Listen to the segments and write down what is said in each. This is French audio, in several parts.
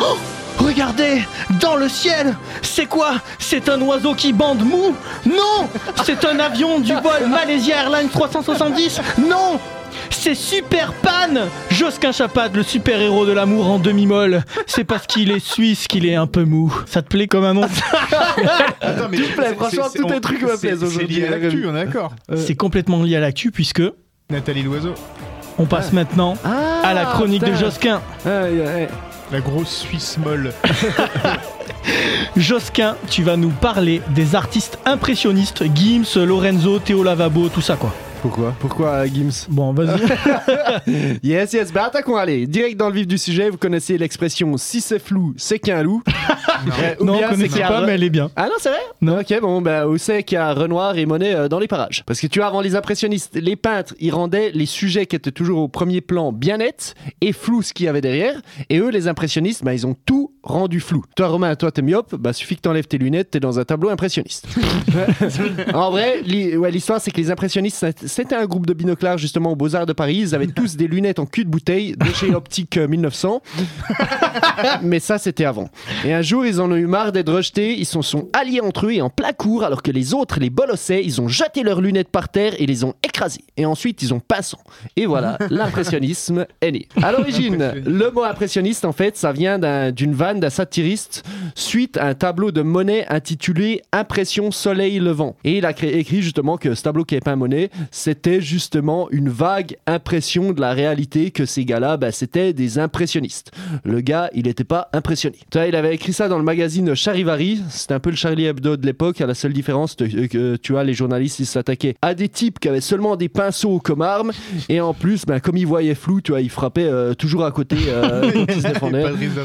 Oh, regardez, dans le ciel, c'est quoi? C'est un oiseau qui bande mou? Non C'est un avion du vol Malaysia Airlines 370 Non c'est Super Pan Josquin Chapad, le super-héros de l'amour en demi-molle. C'est parce qu'il est suisse qu'il est un peu mou. Ça te plaît comme un nom Attends, mais Tout plaît, c'est- franchement, c'est- tous tes on- trucs me c'est- plaisent C'est aujourd'hui, lié à la l'actu, revue. on est d'accord. C'est complètement lié à l'actu puisque Nathalie Loiseau, on passe maintenant Ah, à la chronique de. Josquin. Ouais. La grosse Suisse molle. Josquin, tu vas nous parler des artistes impressionnistes, Gims, Lorenzo, Théo Lavabo, tout ça quoi. Pourquoi? Pourquoi euh, Gims? Bon, vas-y. Yes, yes, bah attaquons, allez, direct dans le vif du sujet, vous connaissez l'expression si c'est flou, c'est qu'un loup. Euh, non, on a pas, Re- mais elle est bien. Ah non, c'est vrai Non. Ok, bon, bah, où c'est qu'il y a Renoir et Monet euh, dans les parages Parce que tu vois, avant les impressionnistes, les peintres, ils rendaient les sujets qui étaient toujours au premier plan bien nets et flous ce qu'il y avait derrière. Et eux, les impressionnistes, bah, ils ont tout rendu flou. Toi, Romain, toi, t'es myope, bah, suffit que t'enlèves tes lunettes, t'es dans un tableau impressionniste. en vrai, ouais, l'histoire, c'est que les impressionnistes, c'était un groupe de binoclars justement aux Beaux-Arts de Paris. Ils avaient tous des lunettes en cul de bouteille de chez Optique euh, 1900. Mais ça, c'était avant. Et un jour, ils en ont eu marre d'être rejetés. Ils se sont alliés entre eux et en plein cours, alors que les autres les bolossaient, ils ont jeté leurs lunettes par terre et les ont écrasées. Et ensuite, ils ont pinçant. Et voilà, l'impressionnisme est né. À l'origine, le mot impressionniste, en fait, ça vient d'un- d'une d'un satiriste suite à un tableau de Monet intitulé Impression Soleil Levant. Et il a écrit justement que ce tableau qui est peint Monet, c'était justement une vague impression de la réalité que ces gars-là, bah, c'était des impressionnistes. Le gars, il n'était pas impressionné. Tu vois, il avait écrit ça dans le magazine Charivari. C'était un peu le Charlie Hebdo de l'époque. À la seule différence de- que tu vois, les journalistes, ils s'attaquaient à des types qui avaient seulement des pinceaux comme arme. Et en plus, bah, comme ils voyaient flou, tu vois, ils frappaient euh, toujours à côté euh.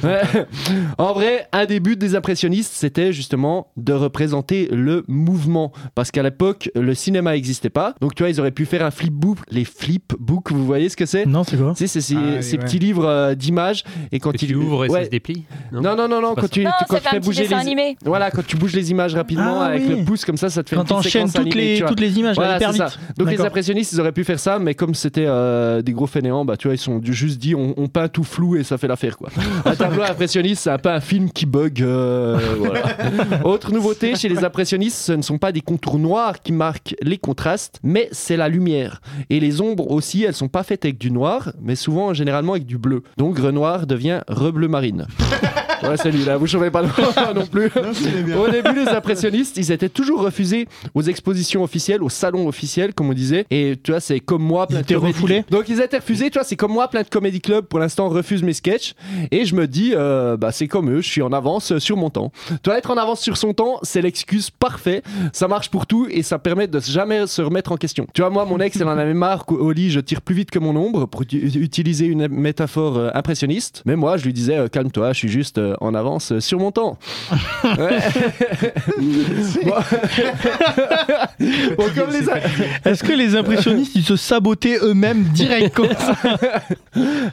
Ouais. En vrai, un des buts des impressionnistes, c'était justement de représenter le mouvement. Parce qu'à l'époque, le cinéma n'existait pas. Donc, tu vois, ils auraient pu faire un flipbook. Les flipbooks, vous voyez ce que c'est? Non, c'est quoi? C'est ces, Ah, oui, ces ouais. petits livres euh, d'images. Et quand il tu ouvres et ça se déplie Non, non, non, non, quand tu, Non, tu- quand ça tu fait fais bouger les. animé. Voilà, quand tu bouges les images rapidement Ah, avec oui. le pouce, comme ça, ça te fait Quand une petite séquence toutes animée, les, toutes les images, Voilà, ça. vite. Donc les impressionnistes, ils auraient pu faire ça, mais comme c'était euh, des gros fainéants, bah tu vois, ils sont juste dit on, on peint tout flou et ça fait l'affaire quoi. Un tableau impressionniste, c'est un peu un film qui bug. euh, voilà. Autre nouveauté chez les impressionnistes, ce ne sont pas des contours noirs qui marquent les contrastes, mais c'est la lumière. Et les ombres aussi, elles sont pas faites avec du noir, mais souvent généralement avec du bleu. Donc Renoir devient rebleu marine. Ouais, c'est lui là, vous chauffez pas le non plus. Au début, les impressionnistes, ils étaient toujours refusés aux expositions officielles, aux salons officiels, comme on disait. Et tu vois, c'est comme moi, plein de étaient comédie- refoulés Donc ils étaient refusés, tu vois, c'est comme moi, plein de comédie clubs pour l'instant refusent mes sketchs. Et je me dis, euh, bah c'est comme eux, je suis en avance sur mon temps. Tu vois, être en avance sur son temps, c'est l'excuse parfaite. Ça marche pour tout et ça permet de jamais se remettre en question. Tu vois, moi, mon ex, elle en avait marre qu'au lit, je tire plus vite que mon ombre pour uti- utiliser une métaphore euh, impressionniste. Mais moi, je lui disais, euh, calme-toi, je suis juste euh, en avance sur mon temps. Ouais. Bon. Bon, comme les a- Est-ce que les impressionnistes, ils se sabotaient eux-mêmes direct comme ça?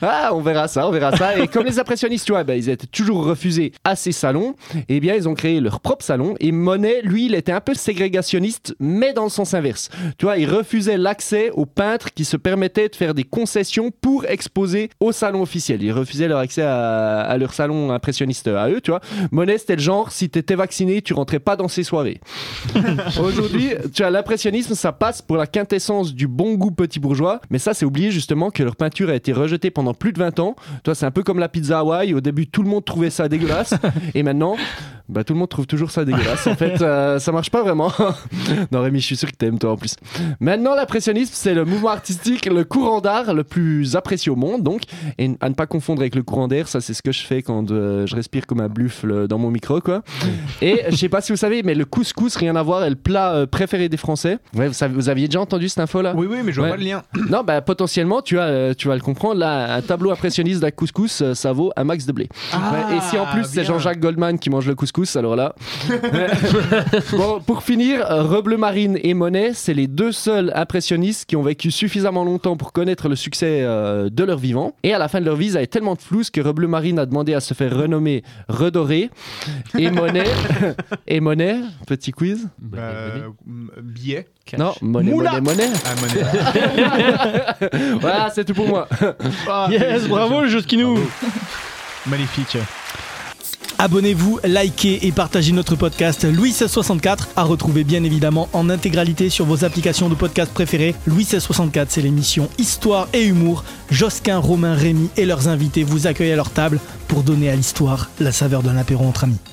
Ah, on verra ça, on verra ça. Et comme les impressionnistes, tu vois, ben, ils étaient toujours refusés à ces salons, eh bien, ils ont créé leur propre salon. Et Monet, lui, il était un peu ségrégationniste, mais dans le sens inverse. Tu vois, il refusait l'accès aux peintres qui se permettaient de faire des concessions pour exposer au salon officiel. Il refusait leur accès à, à leur salon impressionniste à eux, tu vois. Monet, c'était le genre, si t'étais vacciné, tu rentrais pas dans ces soirées. Aujourd'hui, tu as l'impressionnisme, ça passe pour la quintessence du bon goût petit bourgeois, mais ça, c'est oublié justement que leur peinture a été rejetée pendant plus de 20 ans. Toi, c'est un peu comme la pizza Hawaï. Au début, tout le monde trouvait ça dégueulasse, et maintenant, bah, tout le monde trouve toujours ça dégueulasse. En fait, euh, ça marche pas vraiment. non, Rémi, je suis sûr que t'aimes toi en plus. Maintenant, l'impressionnisme, c'est le mouvement artistique, le courant d'art le plus apprécié au monde, donc, et à ne pas confondre avec le courant d'air. Ça, c'est ce que je fais quand euh, je respire comme un buffle dans mon micro, quoi. Et je sais pas si vous savez, mais le couscous, rien à voir, est le plat euh, préféré des Français. Ouais, vous, savez- vous aviez déjà entendu cette info là? Oui, oui, mais je vois Ouais. pas le lien. Non, bah potentiellement, tu vas, euh, tu vas le comprendre. Là, un tableau impressionniste d'un couscous, ça vaut un max de blé. Ouais, et si en plus c'est. Jean-Jacques Goldman qui mange le couscous, alors là. Bon, pour finir, Rebleu Marine et Monet, c'est les deux seuls impressionnistes qui ont vécu suffisamment longtemps pour connaître le succès euh, de leur vivant. Et à la fin de leur vie, ils avaient tellement de flouze que Rebleu Marine a demandé à se faire renommer Redoré. Et Monet, et Monet, petit quiz. Euh, billet. cash. Non, Monet, Moula. Monet, Monet. Ah, monnaie. Voilà, c'est tout pour moi. Ah, Yes, bravo le jeu Skinou Magnifique. Abonnez-vous, likez et partagez notre podcast Louis 1664 à retrouver bien évidemment en intégralité sur vos applications de podcast préférées. Louis 1664, c'est l'émission Histoire et Humour. Josquin, Romain, Rémy et leurs invités vous accueillent à leur table pour donner à l'histoire la saveur d'un apéro entre amis.